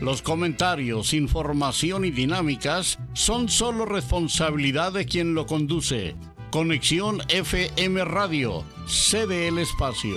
Los comentarios, información y dinámicas son solo responsabilidad de quien lo conduce. Conexión FM Radio, cede el espacio.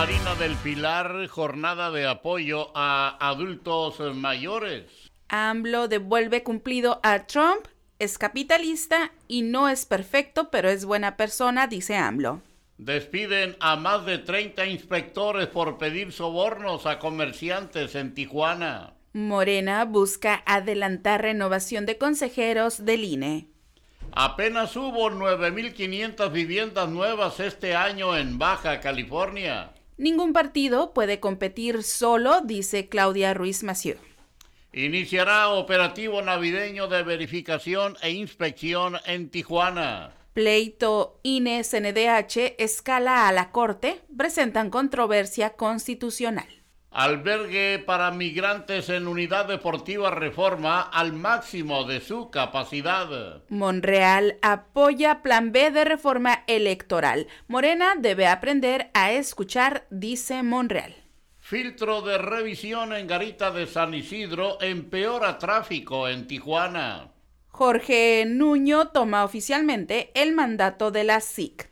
Marina del Pilar, jornada de apoyo a adultos mayores. AMLO devuelve cumplido a Trump, es capitalista y no es perfecto, pero es buena persona, dice AMLO. Despiden a más de 30 inspectores por pedir sobornos a comerciantes en Tijuana. Morena busca adelantar renovación de consejeros del INE. Apenas hubo 9.500 viviendas nuevas este año en Baja California. Ningún partido puede competir solo, dice Claudia Ruiz Mació. Iniciará operativo navideño de verificación e inspección en Tijuana. Pleito INE-CNDH escala a la Corte, presentan controversia constitucional. Albergue para migrantes en unidad deportiva reforma al máximo de su capacidad. Monreal apoya plan B de reforma electoral. Morena debe aprender a escuchar, dice Monreal. Filtro de revisión en Garita de San Isidro empeora tráfico en Tijuana. Jorge Nuño toma oficialmente el mandato de la SIC.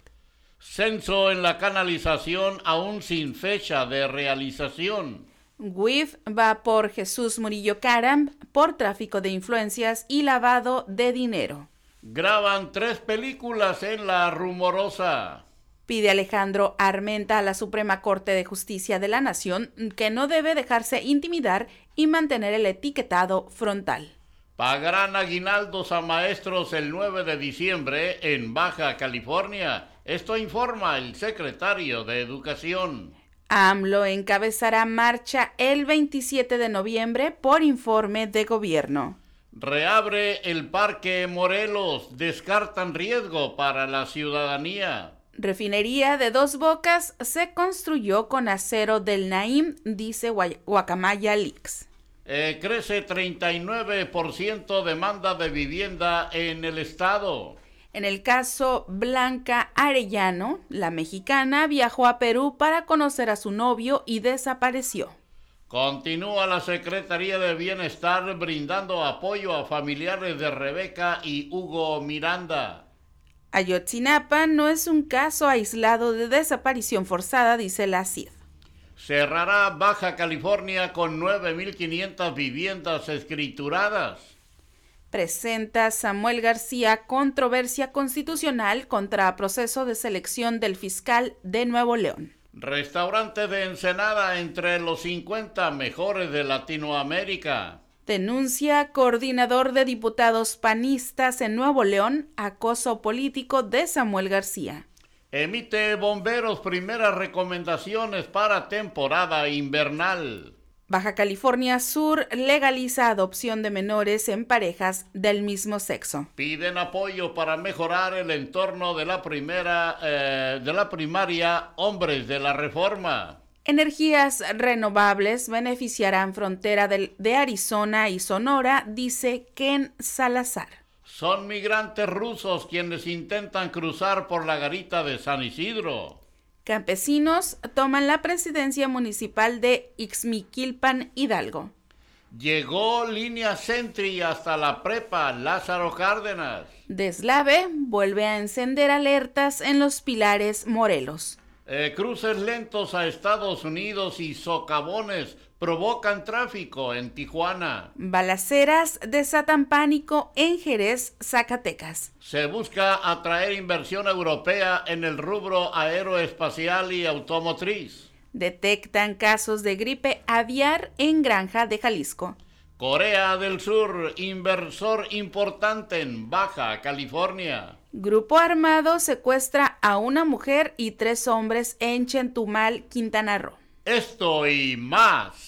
Censo en la canalización aún sin fecha de realización. WIF va por Jesús Murillo Caram por tráfico de influencias y lavado de dinero. Graban tres películas en La Rumorosa. Pide Alejandro Armenta a la Suprema Corte de Justicia de la Nación que no debe dejarse intimidar y mantener el etiquetado frontal. Pagarán aguinaldos a maestros el 9 de diciembre en Baja California esto informa el secretario de Educación. AMLO encabezará marcha el 27 de noviembre por informe de gobierno. Reabre el Parque Morelos. Descartan riesgo para la ciudadanía. Refinería de dos bocas se construyó con acero del Naim, dice Guacamaya Leaks. Eh, crece 39% demanda de vivienda en el estado. En el caso Blanca Arellano, la mexicana viajó a Perú para conocer a su novio y desapareció. Continúa la Secretaría de Bienestar brindando apoyo a familiares de Rebeca y Hugo Miranda. Ayotzinapa no es un caso aislado de desaparición forzada, dice la CID. Cerrará Baja California con 9.500 viviendas escrituradas presenta Samuel García controversia constitucional contra proceso de selección del fiscal de Nuevo León. Restaurante de Ensenada entre los 50 mejores de Latinoamérica. Denuncia coordinador de diputados panistas en Nuevo León acoso político de Samuel García. Emite bomberos primeras recomendaciones para temporada invernal. Baja California Sur legaliza adopción de menores en parejas del mismo sexo. Piden apoyo para mejorar el entorno de la primera eh, de la primaria Hombres de la Reforma. Energías renovables beneficiarán frontera de Arizona y Sonora, dice Ken Salazar. Son migrantes rusos quienes intentan cruzar por la garita de San Isidro. Campesinos toman la presidencia municipal de Ixmiquilpan, Hidalgo. Llegó línea Sentry hasta la prepa Lázaro Cárdenas. Deslave vuelve a encender alertas en los pilares Morelos. Eh, cruces lentos a Estados Unidos y socavones provocan tráfico en Tijuana. Balaceras desatan pánico en Jerez, Zacatecas. Se busca atraer inversión europea en el rubro aeroespacial y automotriz. Detectan casos de gripe aviar en Granja de Jalisco. Corea del Sur, inversor importante en Baja California. Grupo armado secuestra a una mujer y tres hombres en Chentumal, Quintana Roo. Esto y más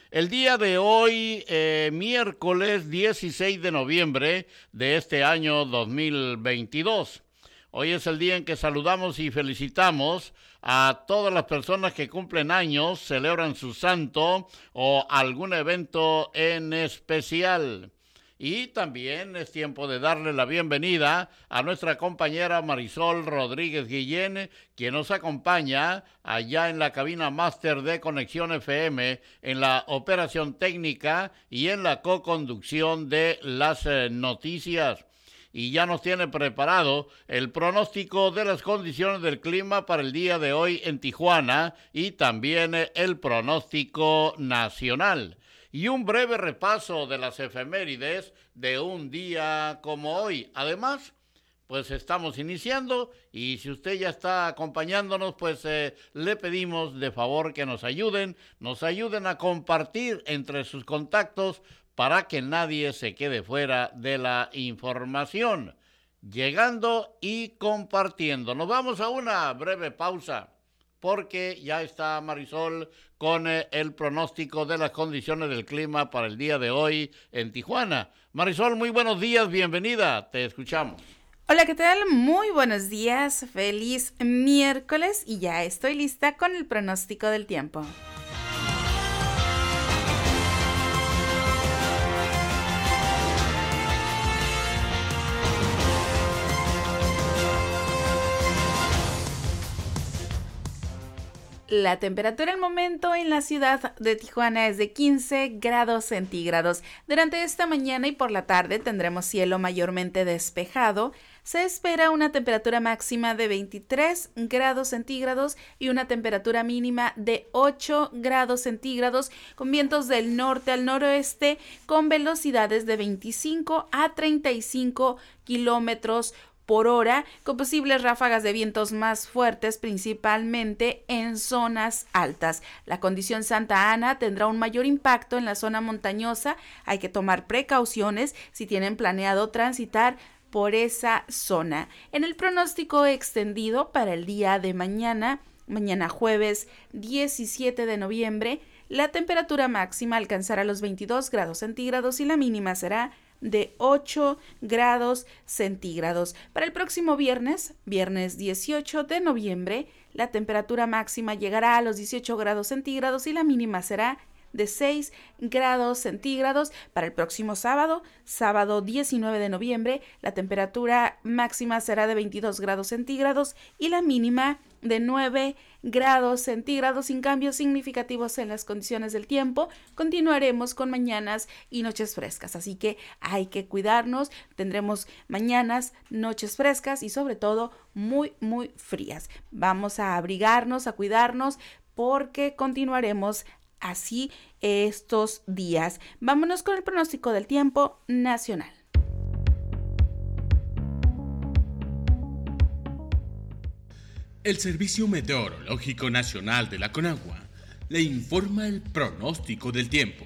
El día de hoy, eh, miércoles 16 de noviembre de este año 2022. Hoy es el día en que saludamos y felicitamos a todas las personas que cumplen años, celebran su santo o algún evento en especial. Y también es tiempo de darle la bienvenida a nuestra compañera Marisol Rodríguez Guillén, quien nos acompaña allá en la cabina máster de Conexión FM, en la operación técnica y en la co-conducción de las eh, noticias y ya nos tiene preparado el pronóstico de las condiciones del clima para el día de hoy en Tijuana y también el pronóstico nacional. Y un breve repaso de las efemérides de un día como hoy. Además, pues estamos iniciando y si usted ya está acompañándonos, pues eh, le pedimos de favor que nos ayuden, nos ayuden a compartir entre sus contactos para que nadie se quede fuera de la información, llegando y compartiendo. Nos vamos a una breve pausa porque ya está Marisol con eh, el pronóstico de las condiciones del clima para el día de hoy en Tijuana. Marisol, muy buenos días, bienvenida, te escuchamos. Hola, ¿qué tal? Muy buenos días, feliz miércoles y ya estoy lista con el pronóstico del tiempo. La temperatura al momento en la ciudad de Tijuana es de 15 grados centígrados. Durante esta mañana y por la tarde tendremos cielo mayormente despejado. Se espera una temperatura máxima de 23 grados centígrados y una temperatura mínima de 8 grados centígrados con vientos del norte al noroeste con velocidades de 25 a 35 kilómetros por hora, con posibles ráfagas de vientos más fuertes, principalmente en zonas altas. La condición Santa Ana tendrá un mayor impacto en la zona montañosa. Hay que tomar precauciones si tienen planeado transitar por esa zona. En el pronóstico extendido para el día de mañana, mañana jueves 17 de noviembre, la temperatura máxima alcanzará los 22 grados centígrados y la mínima será de 8 grados centígrados. Para el próximo viernes, viernes 18 de noviembre, la temperatura máxima llegará a los 18 grados centígrados y la mínima será de 6 grados centígrados. Para el próximo sábado, sábado 19 de noviembre, la temperatura máxima será de 22 grados centígrados y la mínima de 9 grados centígrados sin cambios significativos en las condiciones del tiempo. Continuaremos con mañanas y noches frescas, así que hay que cuidarnos. Tendremos mañanas, noches frescas y sobre todo muy, muy frías. Vamos a abrigarnos, a cuidarnos porque continuaremos así estos días. Vámonos con el pronóstico del tiempo nacional. El Servicio Meteorológico Nacional de la Conagua le informa el pronóstico del tiempo.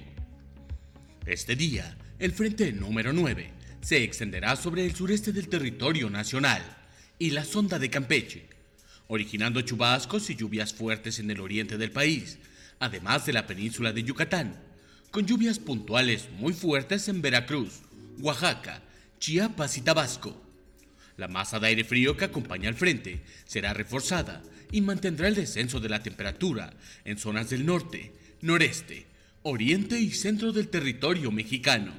Este día, el frente número 9 se extenderá sobre el sureste del territorio nacional y la sonda de Campeche, originando chubascos y lluvias fuertes en el oriente del país, además de la península de Yucatán, con lluvias puntuales muy fuertes en Veracruz, Oaxaca, Chiapas y Tabasco la masa de aire frío que acompaña al frente será reforzada y mantendrá el descenso de la temperatura en zonas del norte, noreste, oriente y centro del territorio mexicano,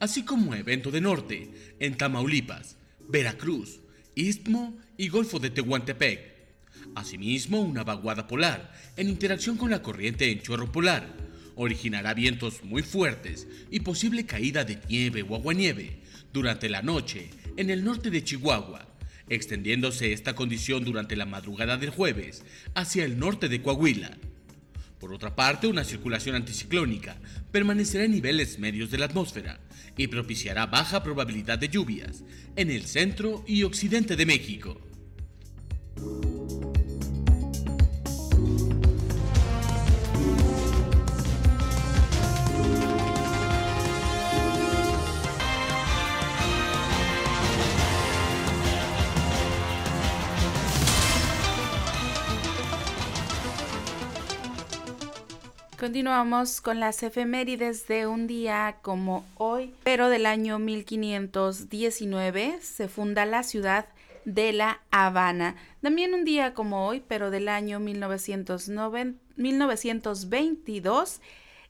así como evento de norte en Tamaulipas, Veracruz, Istmo y Golfo de Tehuantepec. Asimismo, una vaguada polar en interacción con la corriente en chorro polar originará vientos muy fuertes y posible caída de nieve o aguanieve durante la noche en el norte de Chihuahua, extendiéndose esta condición durante la madrugada del jueves hacia el norte de Coahuila. Por otra parte, una circulación anticiclónica permanecerá en niveles medios de la atmósfera y propiciará baja probabilidad de lluvias en el centro y occidente de México. Continuamos con las efemérides de un día como hoy, pero del año 1519 se funda la ciudad de La Habana. También un día como hoy, pero del año 1922,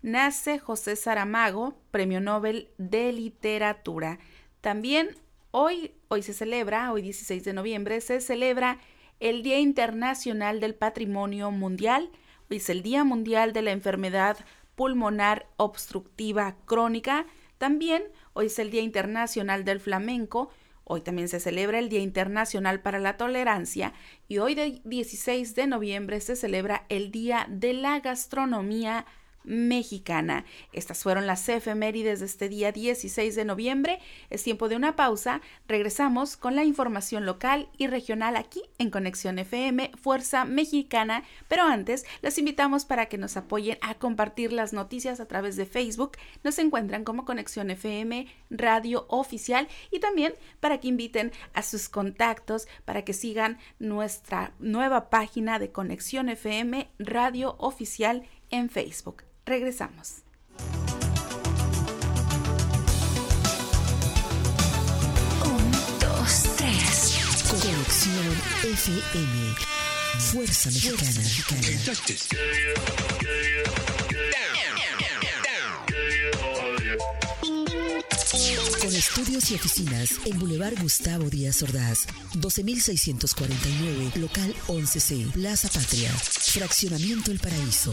nace José Saramago, Premio Nobel de Literatura. También hoy, hoy se celebra, hoy 16 de noviembre, se celebra el Día Internacional del Patrimonio Mundial es el Día Mundial de la Enfermedad Pulmonar Obstructiva Crónica. También hoy es el Día Internacional del Flamenco. Hoy también se celebra el Día Internacional para la Tolerancia y hoy 16 de noviembre se celebra el Día de la Gastronomía mexicana. Estas fueron las efemérides de este día 16 de noviembre. Es tiempo de una pausa. Regresamos con la información local y regional aquí en Conexión FM, Fuerza Mexicana. Pero antes, los invitamos para que nos apoyen a compartir las noticias a través de Facebook. Nos encuentran como Conexión FM, Radio Oficial y también para que inviten a sus contactos para que sigan nuestra nueva página de Conexión FM, Radio Oficial en Facebook. Regresamos. Un, dos, tres. Conexión FM. Fuerza Mexicana. Con estudios y oficinas en Boulevard Gustavo Díaz Ordaz, 12649, local 11C, Plaza Patria, Fraccionamiento El Paraíso.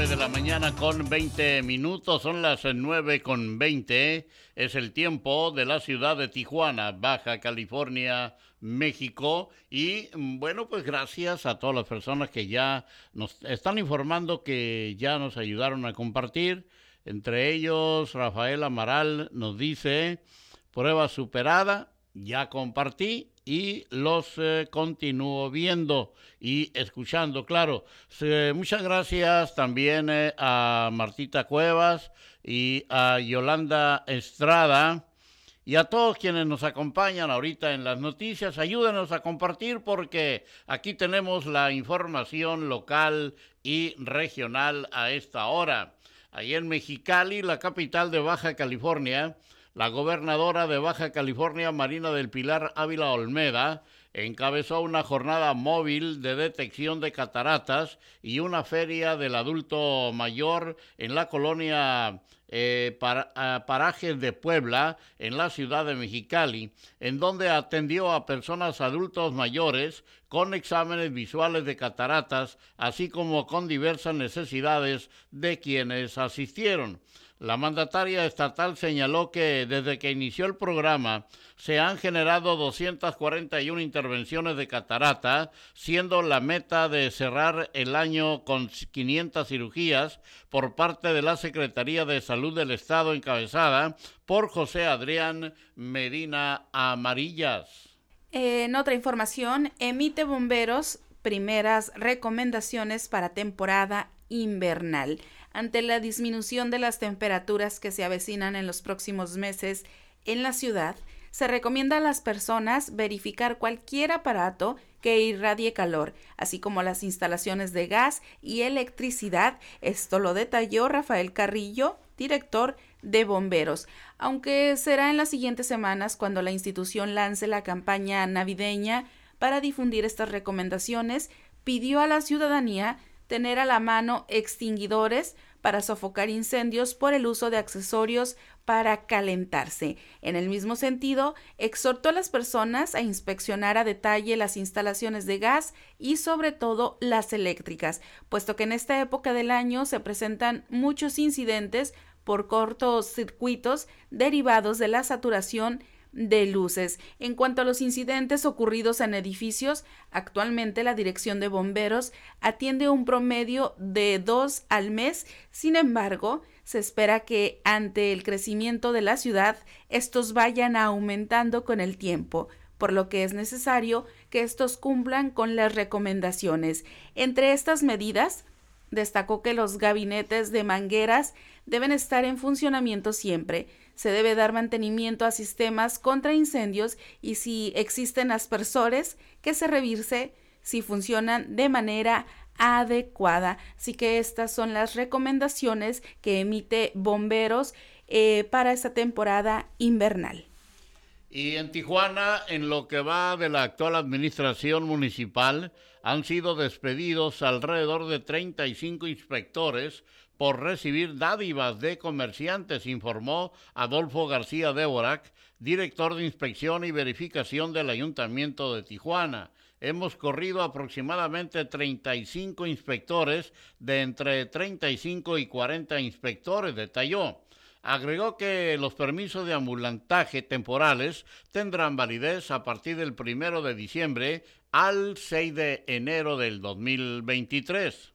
9 de la mañana con 20 minutos, son las 9 con 20. Es el tiempo de la ciudad de Tijuana, Baja California, México. Y mm, bueno, pues gracias a todas las personas que ya nos están informando que ya nos ayudaron a compartir. Entre ellos, Rafael Amaral nos dice, prueba superada, ya compartí y los eh, continúo viendo y escuchando, claro. Muchas gracias también eh, a Martita Cuevas y a Yolanda Estrada y a todos quienes nos acompañan ahorita en las noticias. Ayúdenos a compartir porque aquí tenemos la información local y regional a esta hora. Ahí en Mexicali, la capital de Baja California, la gobernadora de Baja California, Marina del Pilar Ávila Olmeda, encabezó una jornada móvil de detección de cataratas y una feria del adulto mayor en la colonia eh, Para- Parajes de Puebla, en la ciudad de Mexicali, en donde atendió a personas adultos mayores con exámenes visuales de cataratas, así como con diversas necesidades de quienes asistieron. La mandataria estatal señaló que desde que inició el programa se han generado 241 intervenciones de catarata, siendo la meta de cerrar el año con 500 cirugías por parte de la Secretaría de Salud del Estado encabezada por José Adrián Medina Amarillas. En otra información, emite bomberos primeras recomendaciones para temporada invernal. Ante la disminución de las temperaturas que se avecinan en los próximos meses en la ciudad, se recomienda a las personas verificar cualquier aparato que irradie calor, así como las instalaciones de gas y electricidad. Esto lo detalló Rafael Carrillo, director de bomberos, aunque será en las siguientes semanas cuando la institución lance la campaña navideña para difundir estas recomendaciones, pidió a la ciudadanía tener a la mano extinguidores para sofocar incendios por el uso de accesorios para calentarse. En el mismo sentido, exhortó a las personas a inspeccionar a detalle las instalaciones de gas y sobre todo las eléctricas, puesto que en esta época del año se presentan muchos incidentes por cortos circuitos derivados de la saturación de luces. En cuanto a los incidentes ocurridos en edificios, actualmente la Dirección de Bomberos atiende un promedio de dos al mes. Sin embargo, se espera que ante el crecimiento de la ciudad, estos vayan aumentando con el tiempo por lo que es necesario que estos cumplan con las recomendaciones. Entre estas medidas, destacó que los gabinetes de mangueras deben estar en funcionamiento siempre, se debe dar mantenimiento a sistemas contra incendios y si existen aspersores, que se revise si funcionan de manera adecuada. Así que estas son las recomendaciones que emite Bomberos eh, para esta temporada invernal. Y en Tijuana, en lo que va de la actual administración municipal, han sido despedidos alrededor de 35 inspectores por recibir dádivas de comerciantes, informó Adolfo García Deborac, director de inspección y verificación del Ayuntamiento de Tijuana. Hemos corrido aproximadamente 35 inspectores de entre 35 y 40 inspectores, detalló. Agregó que los permisos de ambulantaje temporales tendrán validez a partir del primero de diciembre al 6 de enero del 2023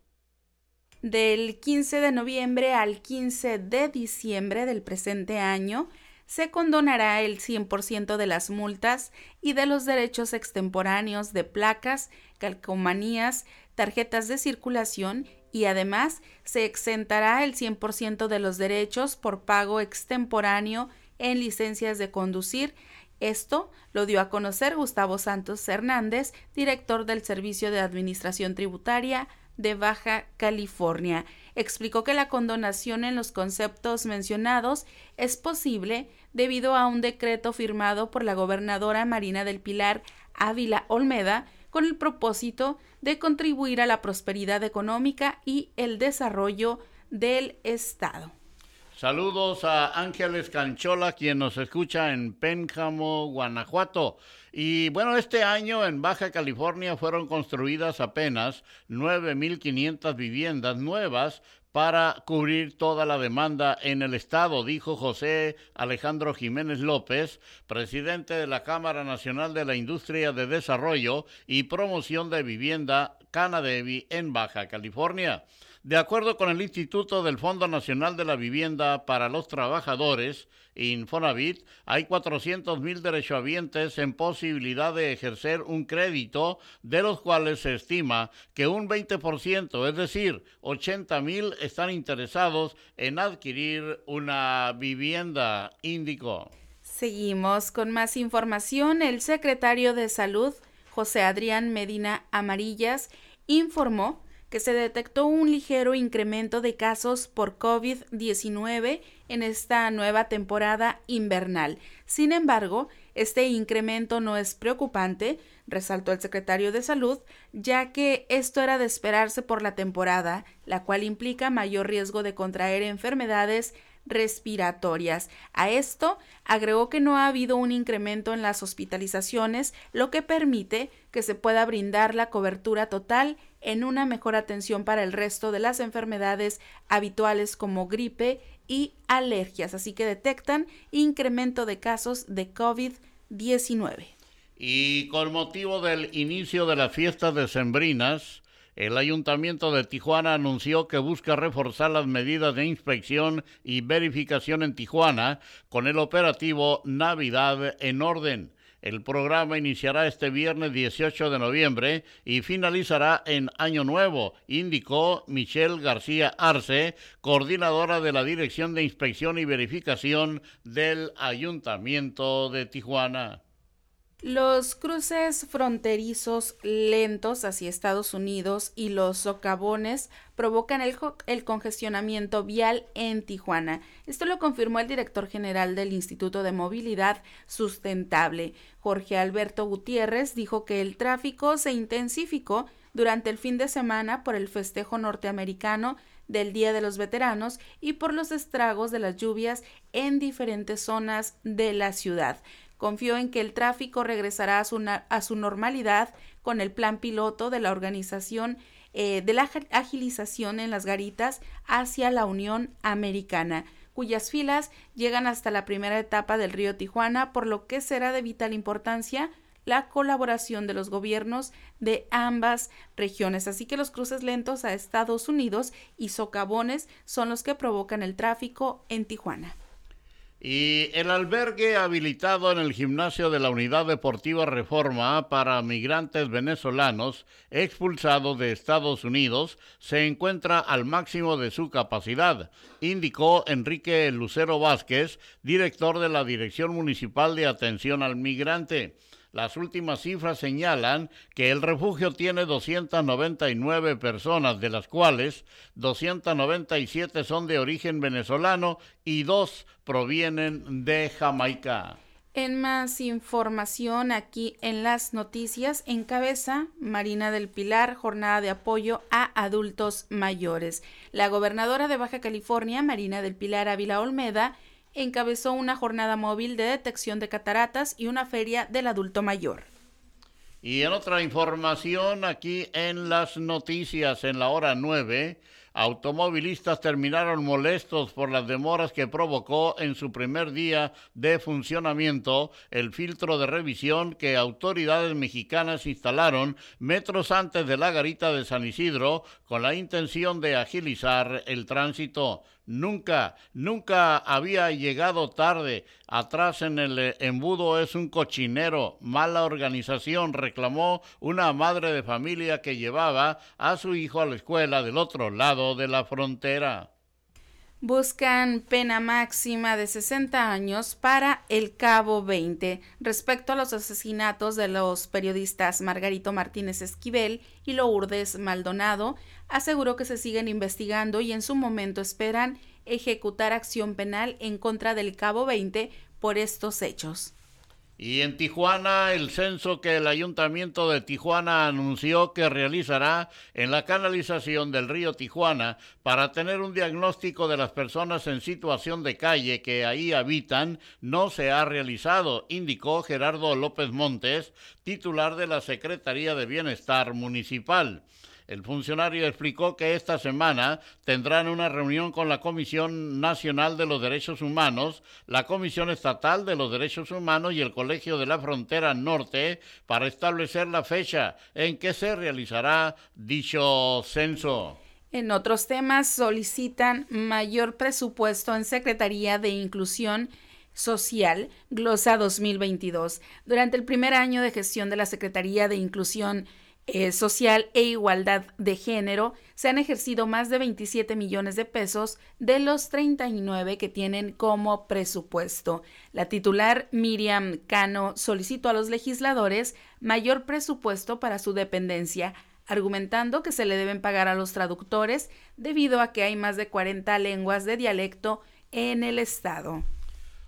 del 15 de noviembre al 15 de diciembre del presente año, se condonará el 100% de las multas y de los derechos extemporáneos de placas, calcomanías, tarjetas de circulación y además se exentará el 100% de los derechos por pago extemporáneo en licencias de conducir. Esto lo dio a conocer Gustavo Santos Hernández, director del Servicio de Administración Tributaria de Baja California. Explicó que la condonación en los conceptos mencionados es posible debido a un decreto firmado por la gobernadora Marina del Pilar Ávila Olmeda con el propósito de contribuir a la prosperidad económica y el desarrollo del Estado. Saludos a Ángeles Canchola, quien nos escucha en Pénjamo, Guanajuato. Y bueno, este año en Baja California fueron construidas apenas 9.500 viviendas nuevas para cubrir toda la demanda en el Estado, dijo José Alejandro Jiménez López, presidente de la Cámara Nacional de la Industria de Desarrollo y Promoción de Vivienda Canadevi en Baja California. De acuerdo con el Instituto del Fondo Nacional de la Vivienda para los Trabajadores, Infonavit, hay 400 mil derechohabientes en posibilidad de ejercer un crédito, de los cuales se estima que un 20%, es decir, 80 mil, están interesados en adquirir una vivienda, indicó. Seguimos con más información. El secretario de Salud, José Adrián Medina Amarillas, informó que se detectó un ligero incremento de casos por COVID-19 en esta nueva temporada invernal. Sin embargo, este incremento no es preocupante, resaltó el secretario de Salud, ya que esto era de esperarse por la temporada, la cual implica mayor riesgo de contraer enfermedades respiratorias. A esto agregó que no ha habido un incremento en las hospitalizaciones, lo que permite que se pueda brindar la cobertura total en una mejor atención para el resto de las enfermedades habituales como gripe y alergias. Así que detectan incremento de casos de COVID-19. Y con motivo del inicio de las fiestas decembrinas, el Ayuntamiento de Tijuana anunció que busca reforzar las medidas de inspección y verificación en Tijuana con el operativo Navidad en Orden. El programa iniciará este viernes 18 de noviembre y finalizará en Año Nuevo, indicó Michelle García Arce, coordinadora de la Dirección de Inspección y Verificación del Ayuntamiento de Tijuana. Los cruces fronterizos lentos hacia Estados Unidos y los socavones provocan el, congestionamiento vial en Tijuana. Esto lo confirmó el director general del Instituto de Movilidad Sustentable, Jorge Alberto Gutiérrez, dijo que el tráfico se intensificó durante el fin de semana por el festejo norteamericano del Día de los Veteranos y por los estragos de las lluvias en diferentes zonas de la ciudad. Confió en que el tráfico regresará a su, a su normalidad con el plan piloto de la organización eh, de la agilización en las garitas hacia la Unión Americana, cuyas filas llegan hasta la primera etapa del río Tijuana, por lo que será de vital importancia la colaboración de los gobiernos de ambas regiones. Así que los cruces lentos a Estados Unidos y socavones son los que provocan el tráfico en Tijuana. Y el albergue habilitado en el gimnasio de la Unidad Deportiva Reforma para migrantes venezolanos expulsados de Estados Unidos se encuentra al máximo de su capacidad, indicó Enrique Lucero Vázquez, director de la Dirección Municipal de Atención al Migrante. Las últimas cifras señalan que el refugio tiene 299 personas, de las cuales 297 son de origen venezolano y dos provienen de Jamaica. En más información aquí en las noticias, encabeza Marina del Pilar, jornada de apoyo a adultos mayores. La gobernadora de Baja California, Marina del Pilar Ávila Olmeda, encabezó una jornada móvil de detección de cataratas y una feria del adulto mayor. Y en otra información, aquí en las noticias, en la hora 9, automovilistas terminaron molestos por las demoras que provocó en su primer día de funcionamiento el filtro de revisión que autoridades mexicanas instalaron metros antes de la garita de San Isidro con la intención de agilizar el tránsito. Nunca, nunca había llegado tarde. Atrás en el eh, embudo es un cochinero. Mala organización, reclamó una madre de familia que llevaba a su hijo a la escuela del otro lado de la frontera. Buscan pena máxima de 60 años para el Cabo 20 respecto a los asesinatos de los periodistas Margarito Martínez Esquivel y Lourdes Maldonado aseguró que se siguen investigando y en su momento esperan ejecutar acción penal en contra del Cabo 20 por estos hechos. Y en Tijuana, el censo que el Ayuntamiento de Tijuana anunció que realizará en la canalización del río Tijuana para tener un diagnóstico de las personas en situación de calle que ahí habitan no se ha realizado, indicó Gerardo López Montes, titular de la Secretaría de Bienestar Municipal. El funcionario explicó que esta semana tendrán una reunión con la Comisión Nacional de los Derechos Humanos, la Comisión Estatal de los Derechos Humanos y el Colegio de la Frontera Norte para establecer la fecha en que se realizará dicho censo. En otros temas, solicitan mayor presupuesto en Secretaría de Inclusión Social, Glosa 2022. Durante el primer año de gestión de la Secretaría de Inclusión eh, social e igualdad de género, se han ejercido más de 27 millones de pesos de los 39 que tienen como presupuesto. La titular Miriam Cano solicitó a los legisladores mayor presupuesto para su dependencia, argumentando que se le deben pagar a los traductores debido a que hay más de 40 lenguas de dialecto en el estado.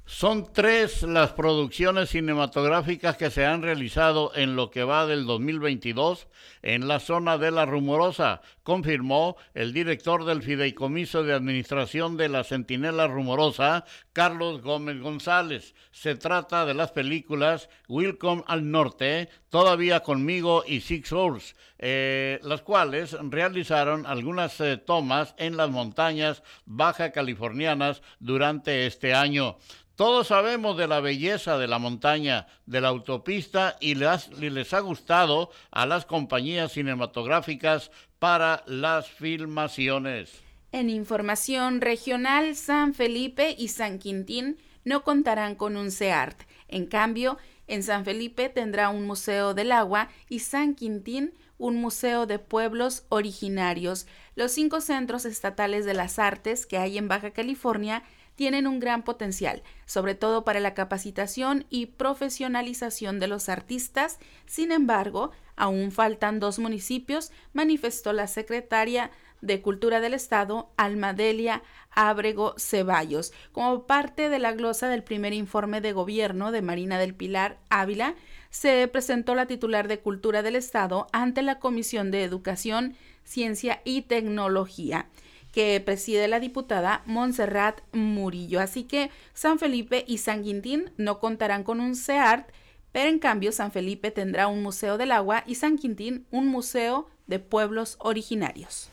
Son tres las producciones cinematográficas que se han realizado en lo que va del 2022 en la zona de La Rumorosa, confirmó el director del Fideicomiso de Administración de la Centinela Rumorosa, Carlos Gómez González. Se trata de las películas Welcome al Norte, Todavía conmigo y Six Hours, eh, las cuales realizaron algunas eh, tomas en las montañas baja californianas durante este año. Todos sabemos de la belleza de la montaña, de la autopista y les, les, ha gustado a las compañías cinematográficas para las filmaciones. En información regional, San Felipe y San Quintín no contarán con un CEART. En cambio, en San Felipe tendrá un Museo del Agua y San Quintín un museo de pueblos originarios. Los cinco centros estatales de las artes que hay en Baja California tienen un gran potencial, sobre todo para la capacitación y profesionalización de los artistas. Sin embargo, aún faltan dos municipios, manifestó la secretaria de Cultura del Estado, Almadelia Ábrego Ceballos, como parte de la glosa del primer informe de gobierno de Marina del Pilar Ávila, se presentó la titular de Cultura del Estado ante la Comisión de Educación, Ciencia y Tecnología que preside la diputada Montserrat Murillo. Así que San Felipe y San Quintín no contarán con un CEART, pero en cambio San Felipe tendrá un museo del agua y San Quintín un museo de pueblos originarios.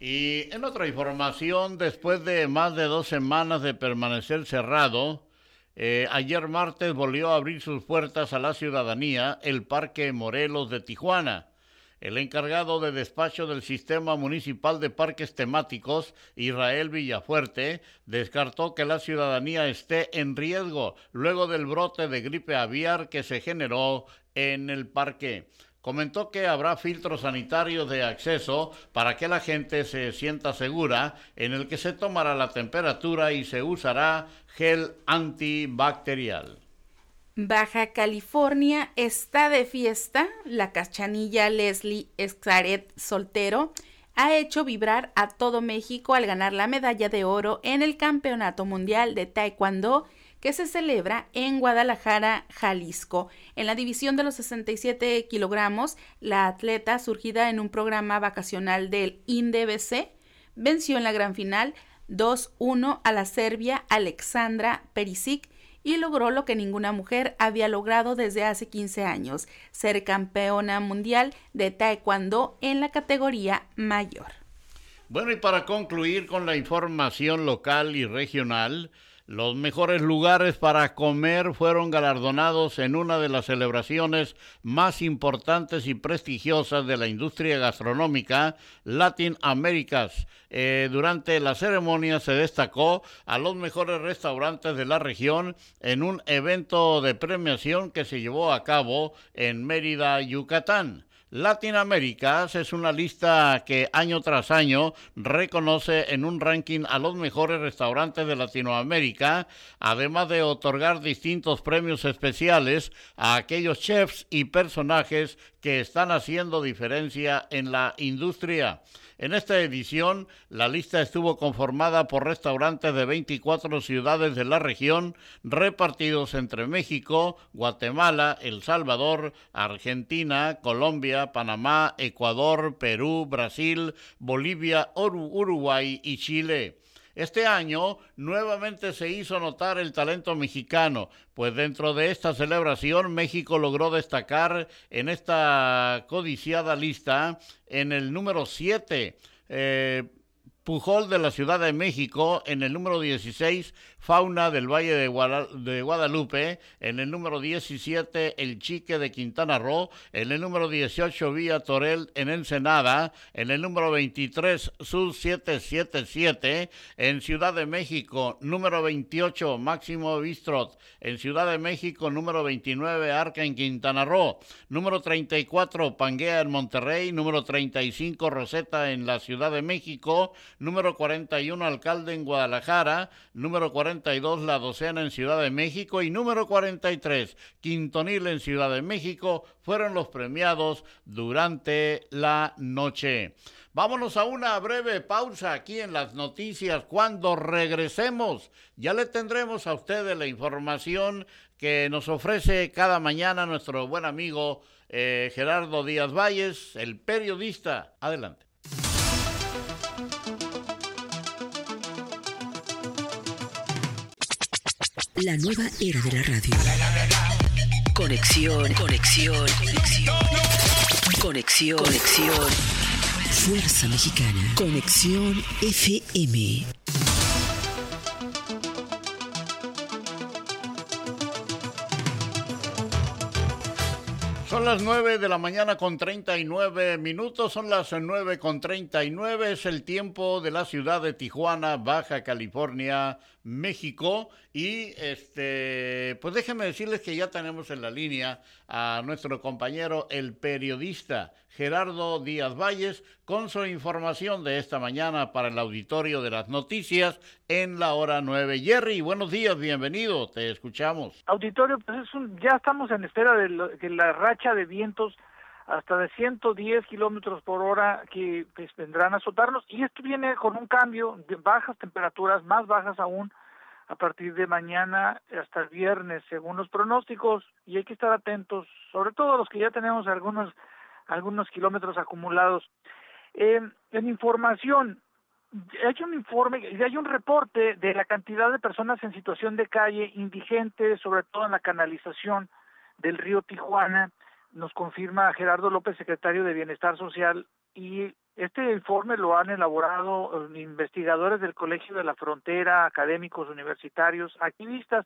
Y en otra información, después de más de dos semanas de permanecer cerrado, eh, ayer martes volvió a abrir sus puertas a la ciudadanía el Parque Morelos de Tijuana. El encargado de despacho del Sistema Municipal de Parques Temáticos, Israel Villafuerte, descartó que la ciudadanía esté en riesgo luego del brote de gripe aviar que se generó en el parque. Comentó que habrá filtros sanitarios de acceso para que la gente se sienta segura, en el que se tomará la temperatura y se usará gel antibacterial. Baja California está de fiesta. La cachanilla Leslie Escaret Soltero ha hecho vibrar a todo México al ganar la medalla de oro en el Campeonato Mundial de Taekwondo que se celebra en Guadalajara, Jalisco. En la división de los 67 kilogramos, la atleta, surgida en un programa vacacional del INDBC, venció en la gran final 2-1 a la serbia Alexandra Perisic y logró lo que ninguna mujer había logrado desde hace 15 años, ser campeona mundial de taekwondo en la categoría mayor. Bueno, y para concluir con la información local y regional, los mejores lugares para comer fueron galardonados en una de las celebraciones más importantes y prestigiosas de la industria gastronómica, Latin Americas. Eh, durante la ceremonia se destacó a los mejores restaurantes de la región en un evento de premiación que se llevó a cabo en Mérida, Yucatán. Latinoamérica es una lista que año tras año reconoce en un ranking a los mejores restaurantes de Latinoamérica, además de otorgar distintos premios especiales a aquellos chefs y personajes que están haciendo diferencia en la industria. En esta edición, la lista estuvo conformada por restaurantes de 24 ciudades de la región, repartidos entre México, Guatemala, El Salvador, Argentina, Colombia, Panamá, Ecuador, Perú, Brasil, Bolivia, Uruguay y Chile. Este año nuevamente se hizo notar el talento mexicano, pues dentro de esta celebración México logró destacar en esta codiciada lista en el número 7. Pujol de la Ciudad de México, en el número 16, Fauna del Valle de, Guadalupe, en el número 17, El Chique de Quintana Roo, en el número 18, Villa Torel en Ensenada, en el número 23, Sur 777, en Ciudad de México, número 28, Máximo Bistrot, en Ciudad de México, número 29, Arca en Quintana Roo, número 34, Panguea en Monterrey, número 35, Roseta en la Ciudad de México, número 41 alcalde en Guadalajara, número 42 La Docena en Ciudad de México y número 43 Quintonil en Ciudad de México fueron los premiados durante la noche. Vámonos a una breve pausa aquí en las noticias. Cuando regresemos, ya le tendremos a ustedes la información que nos ofrece cada mañana nuestro buen amigo eh, Gerardo Díaz Valles, el periodista. Adelante. La nueva era de la radio. Conexión, conexión, conexión. Conexión, conexión. Fuerza Mexicana. Conexión FM. Son las 9 de la mañana con 39 minutos, son las 9 con 39, es el tiempo de la ciudad de Tijuana, Baja California, México. Y este, pues déjenme decirles que ya tenemos en la línea a nuestro compañero, el periodista Gerardo Díaz Valles, con su información de esta mañana para el auditorio de las noticias en la hora 9. Jerry, buenos días, bienvenido, te escuchamos. Auditorio, pues es un, ya estamos en espera de que la racha de vientos hasta de 110 kilómetros por hora que pues, vendrán a azotarnos y esto viene con un cambio de bajas temperaturas, más bajas aún a partir de mañana hasta el viernes, según los pronósticos, y hay que estar atentos, sobre todo los que ya tenemos algunos algunos kilómetros acumulados. Eh, en información, hay un informe, hay un reporte de la cantidad de personas en situación de calle indigentes, sobre todo en la canalización del río Tijuana, nos confirma Gerardo López, secretario de Bienestar Social, y este informe lo han elaborado eh, investigadores del Colegio de la Frontera, académicos universitarios, activistas,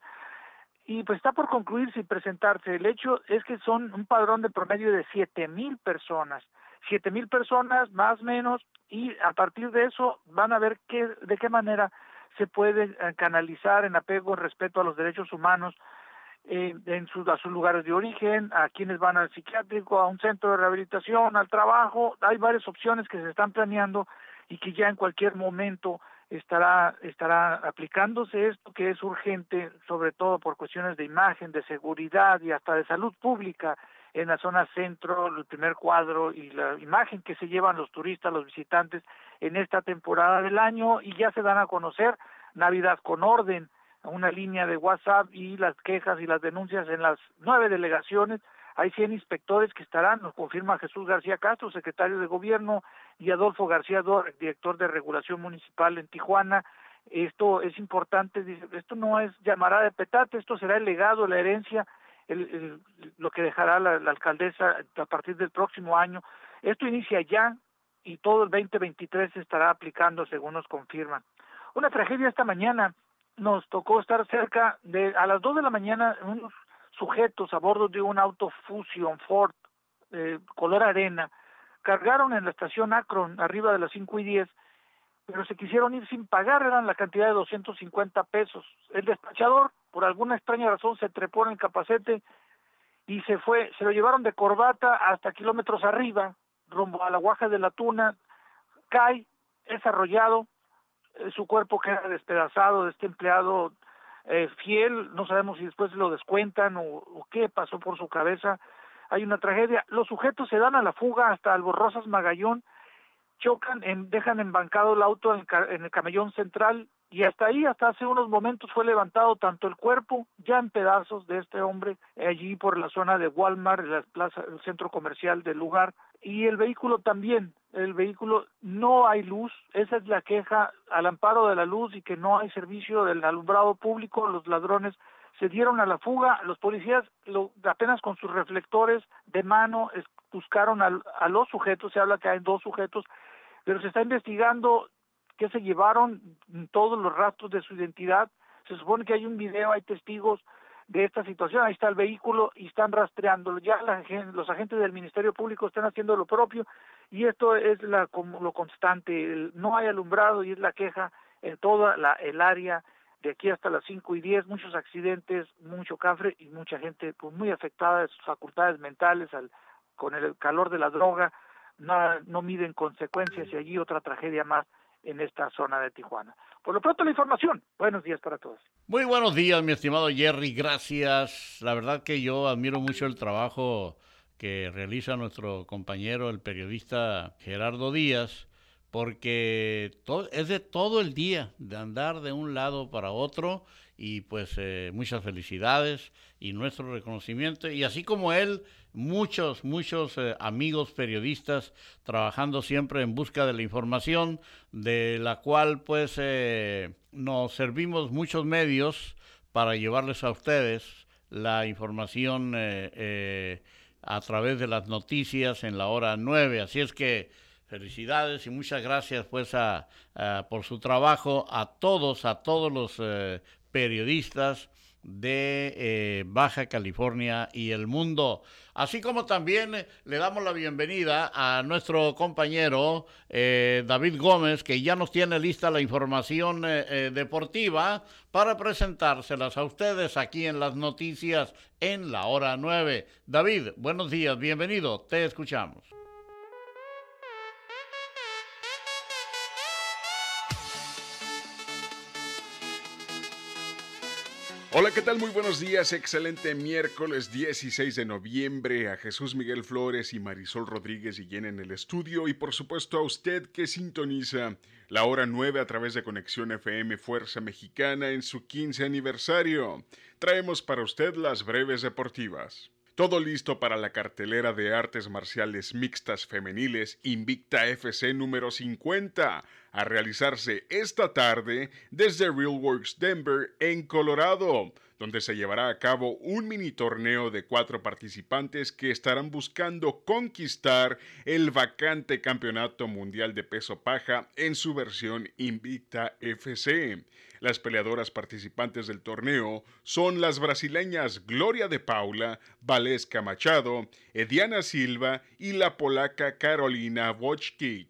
y pues está por concluirse y presentarse. El hecho es que son un padrón de promedio de siete mil personas, siete mil personas más o menos, y a partir de eso van a ver qué, de qué manera se puede eh, canalizar en apego, respeto a los derechos humanos, eh, en sus, a sus lugares de origen, a quienes van al psiquiátrico, a un centro de rehabilitación, al trabajo. Hay varias opciones que se están planeando y que ya en cualquier momento estará estará aplicándose esto que es urgente, sobre todo por cuestiones de imagen, de seguridad y hasta de salud pública en la zona centro, el primer cuadro y la imagen que se llevan los turistas, los visitantes en esta temporada del año y ya se dan a conocer Navidad con orden, una línea de WhatsApp y las quejas y las denuncias en las nueve delegaciones. Hay 100 inspectores que estarán, nos confirma Jesús García Castro, secretario de Gobierno, y Adolfo García Dor, director de Regulación Municipal en Tijuana. Esto es importante, esto no es llamará de petate, esto será el legado, la herencia, el, lo que dejará la, la alcaldesa a partir del próximo año. Esto inicia ya y todo el 2023 se estará aplicando, según nos confirman. Una tragedia esta mañana nos tocó estar cerca de, a las 2 de la mañana, unos sujetos a bordo de un auto Fusion Ford eh, color arena cargaron en la estación Akron arriba de las 5 y 10, pero se quisieron ir sin pagar, eran la cantidad de 250 pesos. El despachador, por alguna extraña razón, se trepó en el capacete y se fue, se lo llevaron de corbata hasta kilómetros arriba, rumbo a la Guaja de la Tuna, cae, es arrollado, su cuerpo queda despedazado de este empleado eh, fiel, no sabemos si después lo descuentan o, qué pasó por su cabeza, hay una tragedia, los sujetos se dan a la fuga hasta Alborrosas Magallón, chocan, en, dejan embancado el auto en, en el camellón central y hasta ahí, hasta hace unos momentos fue levantado tanto el cuerpo ya en pedazos de este hombre allí por la zona de Walmart, la plaza, el centro comercial del lugar, y el vehículo también, el vehículo no hay luz, esa es la queja al amparo de la luz y que no hay servicio del alumbrado público, los ladrones se dieron a la fuga, los policías lo, apenas con sus reflectores de mano buscaron a, los sujetos, se habla que hay dos sujetos, pero se está investigando que se llevaron todos los rastros de su identidad. Se supone que hay un video, hay testigos de esta situación. Ahí está el vehículo y están rastreándolo. Ya los agentes del Ministerio Público están haciendo lo propio y esto es la, lo constante. no hay alumbrado y es la queja en toda la, el área de aquí hasta las 5 y 10, muchos accidentes, mucho cafre y mucha gente pues, muy afectada de sus facultades mentales al, con el calor de la droga, no, no miden consecuencias y allí otra tragedia más en esta zona de Tijuana. Por lo pronto la información. Buenos días para todos. Muy buenos días, mi estimado Jerry. Gracias. La verdad que yo admiro mucho el trabajo que realiza nuestro compañero, el periodista Gerardo Díaz, porque es de todo el día, de andar de un lado para otro y pues eh, muchas felicidades y nuestro reconocimiento. Y así como él muchos muchos eh, amigos periodistas trabajando siempre en busca de la información de la cual pues eh, nos servimos muchos medios para llevarles a ustedes la información a través de las noticias en la hora 9 así es que felicidades y muchas gracias pues por su trabajo a todos a todos los periodistas de eh, Baja California y el mundo. Así como también eh, le damos la bienvenida a nuestro compañero eh, David Gómez, que ya nos tiene lista la información deportiva para presentárselas a ustedes aquí en las noticias en la hora 9. David, buenos días, bienvenido, te escuchamos. Hola, ¿qué tal? Muy buenos días. Excelente miércoles 16 de noviembre. A Jesús Miguel Flores y Marisol Rodríguez y en el estudio. Y por supuesto a usted que sintoniza la hora 9 a través de Conexión FM Fuerza Mexicana en su 15 aniversario. Traemos para usted las breves deportivas. Todo listo para la cartelera de artes marciales mixtas femeniles Invicta FC número 50, a realizarse esta tarde desde RealWorks Denver en Colorado, donde se llevará a cabo un mini torneo de cuatro participantes que estarán buscando conquistar el vacante campeonato mundial de peso paja en su versión Invicta FC. Las peleadoras participantes del torneo son las brasileñas Gloria de Paula, Valesca Machado, Ediana Silva y la polaca Carolina Wojcicki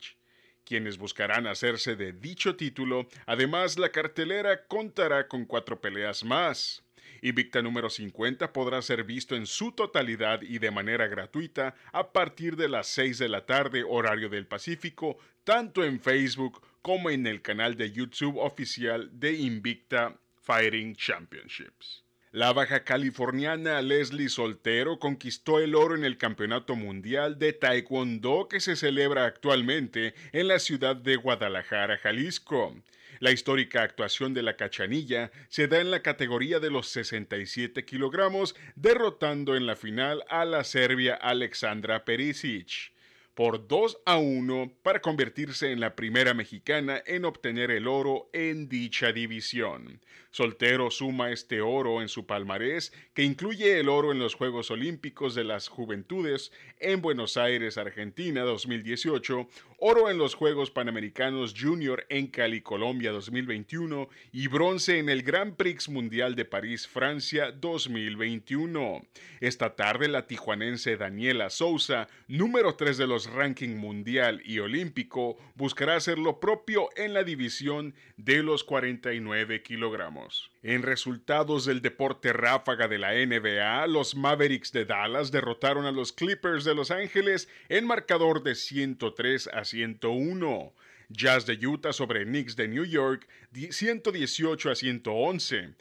quienes buscarán hacerse de dicho título. Además, la cartelera contará con cuatro peleas más. Invicta número 50 podrá ser visto en su totalidad y de manera gratuita a partir de las 6 de la tarde horario del Pacífico, tanto en Facebook como en el canal de YouTube oficial de Invicta Fighting Championships. La baja californiana Leslie Soltero conquistó el oro en el Campeonato Mundial de Taekwondo que se celebra actualmente en la ciudad de Guadalajara, Jalisco. La histórica actuación de la cachanilla se da en la categoría de los 67 kilogramos, derrotando en la final a la serbia Alexandra Perisic por 2 a 1 para convertirse en la primera mexicana en obtener el oro en dicha división. Soltero suma este oro en su palmarés, que incluye el oro en los Juegos Olímpicos de las Juventudes en Buenos Aires, Argentina 2018, oro en los Juegos Panamericanos Junior en Cali, Colombia 2021 y bronce en el Grand Prix Mundial de París, Francia 2021. Esta tarde la tijuanense Daniela Souza, número 3 de los ranking mundial y olímpico, buscará hacer lo propio en la división de los 49 kilogramos. En resultados del deporte ráfaga de la NBA, los Mavericks de Dallas derrotaron a los Clippers de Los Ángeles en marcador de 103 a 101. Jazz de Utah sobre Knicks de New York 118 a 111.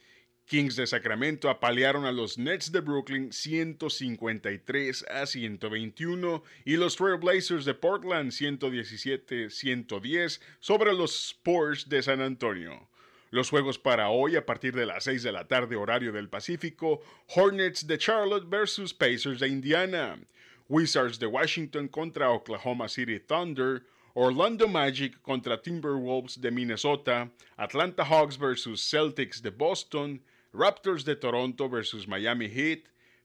Kings de Sacramento apalearon a los Nets de Brooklyn 153 a 121 y los Trailblazers de Portland 117-110 sobre los Spurs de San Antonio. Los juegos para hoy a partir de las 6 de la tarde horario del Pacífico, Hornets de Charlotte versus Pacers de Indiana, Wizards de Washington contra Oklahoma City Thunder, Orlando Magic contra Timberwolves de Minnesota, Atlanta Hawks versus Celtics de Boston, Raptors de Toronto versus Miami Heat,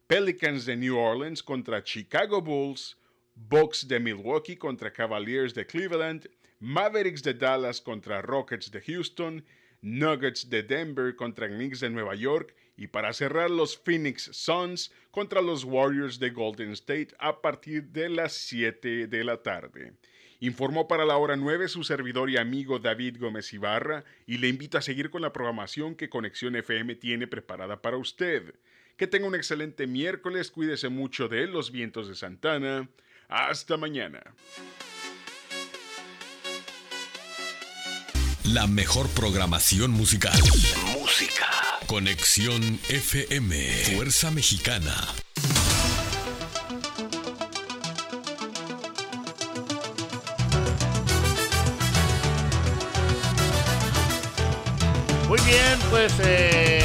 Pelicans de New Orleans contra Chicago Bulls, Bucks de Milwaukee contra Cavaliers de Cleveland, Mavericks de Dallas contra Rockets de Houston, Nuggets de Denver contra Knicks de Nueva York y para cerrar los Phoenix Suns contra los Warriors de Golden State a partir de las 7 de la tarde. Informó para la hora 9 su servidor y amigo David Gómez Ibarra y le invito a seguir con la programación que Conexión FM tiene preparada para usted. Que tenga un excelente miércoles, cuídese mucho de los vientos de Santana. Hasta mañana. La mejor programación musical. Música. Conexión FM. Fuerza Mexicana. Muy bien, pues eh,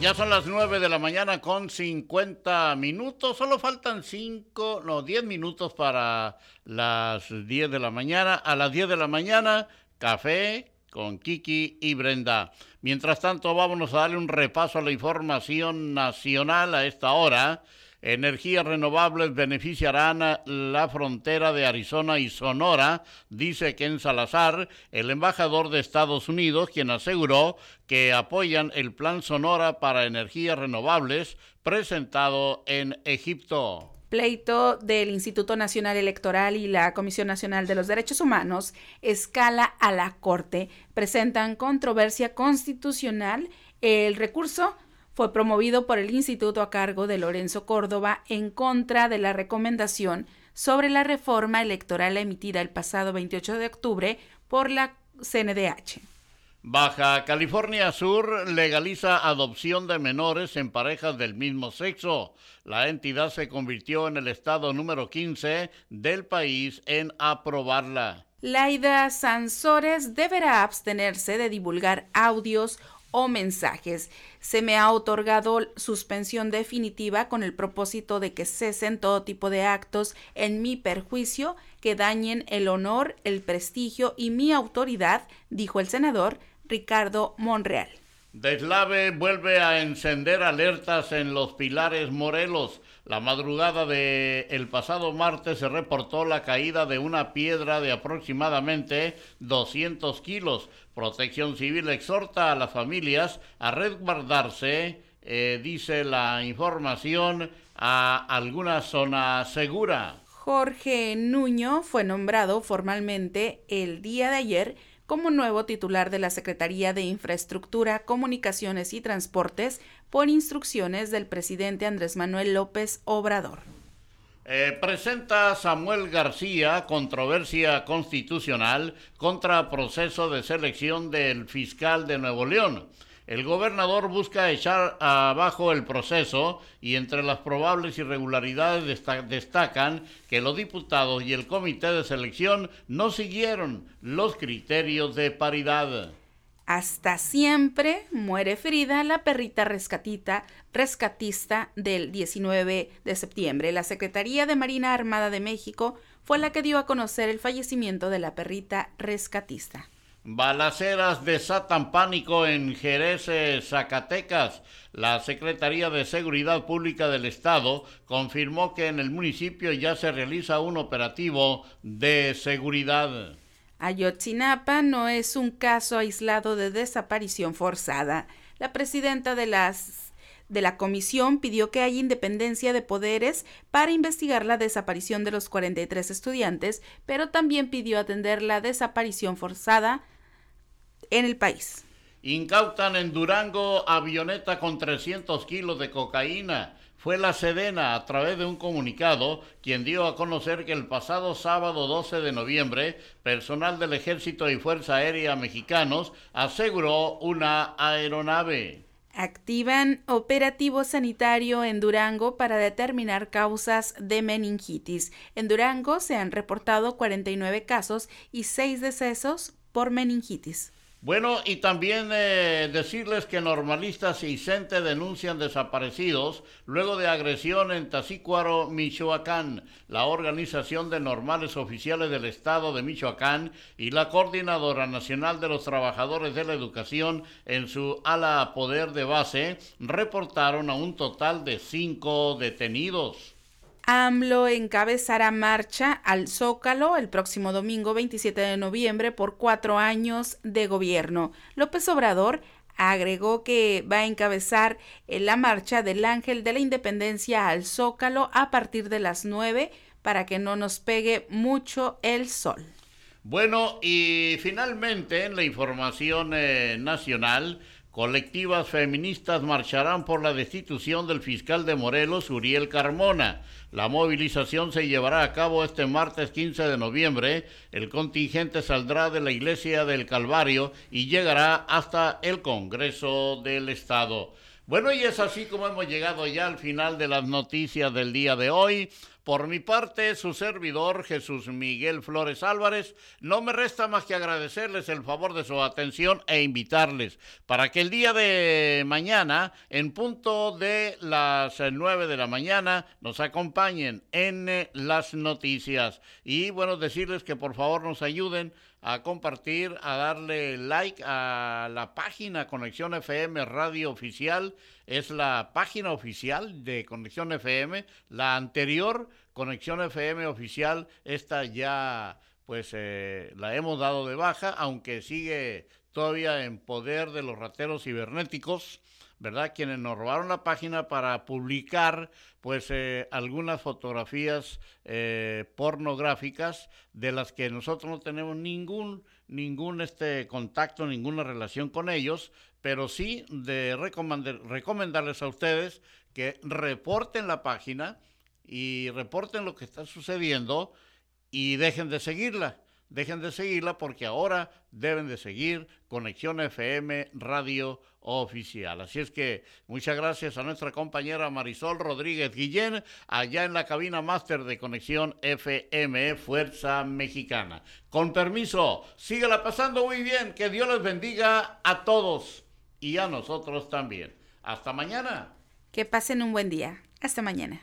ya son las 9 de la mañana con 50 minutos. Solo faltan 5, no, 10 minutos para las 10 de la mañana. A las 10 de la mañana, café con Kiki y Brenda. Mientras tanto, vámonos a darle un repaso a la información nacional a esta hora. Energías renovables beneficiarán la frontera de Arizona y Sonora, dice Ken Salazar, el embajador de Estados Unidos, quien aseguró que apoyan el Plan Sonora para energías renovables presentado en Egipto pleito del Instituto Nacional Electoral y la Comisión Nacional de los Derechos Humanos escala a la Corte. Presentan controversia constitucional. El recurso fue promovido por el instituto a cargo de Lorenzo Córdoba en contra de la recomendación sobre la reforma electoral emitida el pasado 28 de octubre por la CNDH. Baja California Sur legaliza adopción de menores en parejas del mismo sexo. La entidad se convirtió en el estado número 15 del país en aprobarla. Laida Sansores deberá abstenerse de divulgar audios o mensajes. Se me ha otorgado suspensión definitiva con el propósito de que cesen todo tipo de actos en mi perjuicio que dañen el honor, el prestigio y mi autoridad, dijo el senador Ricardo Monreal. Deslave vuelve a encender alertas en los Pilares Morelos. La madrugada del el pasado martes se reportó la caída de una piedra de aproximadamente 200 kilos. Protección Civil exhorta a las familias a resguardarse, eh, dice la información, a alguna zona segura. Jorge Nuño fue nombrado formalmente el día de ayer como nuevo titular de la Secretaría de Infraestructura, Comunicaciones y Transportes por instrucciones del presidente Andrés Manuel López Obrador. Eh, presenta Samuel García controversia constitucional contra proceso de selección del fiscal de Nuevo León. El gobernador busca echar abajo el proceso y entre las probables irregularidades destacan que los diputados y el comité de selección no siguieron los criterios de paridad. Hasta siempre muere Frida, la perrita rescatita, rescatista del 19 de septiembre. La Secretaría de Marina Armada de México fue la que dio a conocer el fallecimiento de la perrita rescatista. Balaceras desatan pánico en Jerez, Zacatecas. La Secretaría de Seguridad Pública del Estado confirmó que en el municipio ya se realiza un operativo de seguridad. Ayotzinapa no es un caso aislado de desaparición forzada. La presidenta de las de la comisión pidió que haya independencia de poderes para investigar la desaparición de los 43 estudiantes, pero también pidió atender la desaparición forzada en el país. Incautan en Durango avioneta con 300 kilos de cocaína. Fue la Sedena, a través de un comunicado, quien dio a conocer que el pasado sábado 12 de noviembre, personal del Ejército y Fuerza Aérea mexicanos aseguró una aeronave. Activan operativo sanitario en Durango para determinar causas de meningitis. En Durango se han reportado 49 casos y 6 decesos por meningitis. Bueno, y también eh, decirles que normalistas y CENTE denuncian desaparecidos luego de agresión en Tacícuaro, Michoacán. La Organización de Normales Oficiales del Estado de Michoacán y la Coordinadora Nacional de los Trabajadores de la Educación en su ala poder de base reportaron a un total de cinco detenidos. AMLO encabezará marcha al Zócalo el próximo domingo 27 de noviembre por cuatro años de gobierno. López Obrador agregó que va a encabezar la marcha del Ángel de la Independencia al Zócalo a partir de las nueve para que no nos pegue mucho el sol. Bueno, y finalmente en la información eh, nacional, colectivas feministas marcharán por la destitución del fiscal de Morelos, Uriel Carmona. La movilización se llevará a cabo este martes 15 de noviembre. El contingente saldrá de la iglesia del Calvario y llegará hasta el Congreso del Estado. Bueno, y es así como hemos llegado ya al final de las noticias del día de hoy. Por mi parte, su servidor Jesús Miguel Flores Álvarez, no me resta más que agradecerles el favor de su atención e invitarles para que el día de mañana, en punto de las nueve de la mañana, nos acompañen en eh, las noticias. Y bueno, decirles que por favor nos ayuden a compartir, a darle like a la página Conexión FM Radio Oficial. Es la página oficial de Conexión FM, la anterior Conexión FM oficial, esta ya pues eh, la hemos dado de baja, aunque sigue todavía en poder de los rateros cibernéticos, ¿verdad? Quienes nos robaron la página para publicar pues eh, algunas fotografías eh, pornográficas de las que nosotros no tenemos ningún ningún este contacto, ninguna relación con ellos, pero sí de recomendarles a ustedes que reporten la página y reporten lo que está sucediendo y dejen de seguirla. Dejen de seguirla porque ahora deben de seguir Conexión FM Radio Oficial. Así es que muchas gracias a nuestra compañera Marisol Rodríguez Guillén, allá en la cabina máster de Conexión FM Fuerza Mexicana. Con permiso, síguela pasando muy bien. Que Dios les bendiga a todos y a nosotros también. Hasta mañana. Que pasen un buen día. Hasta mañana.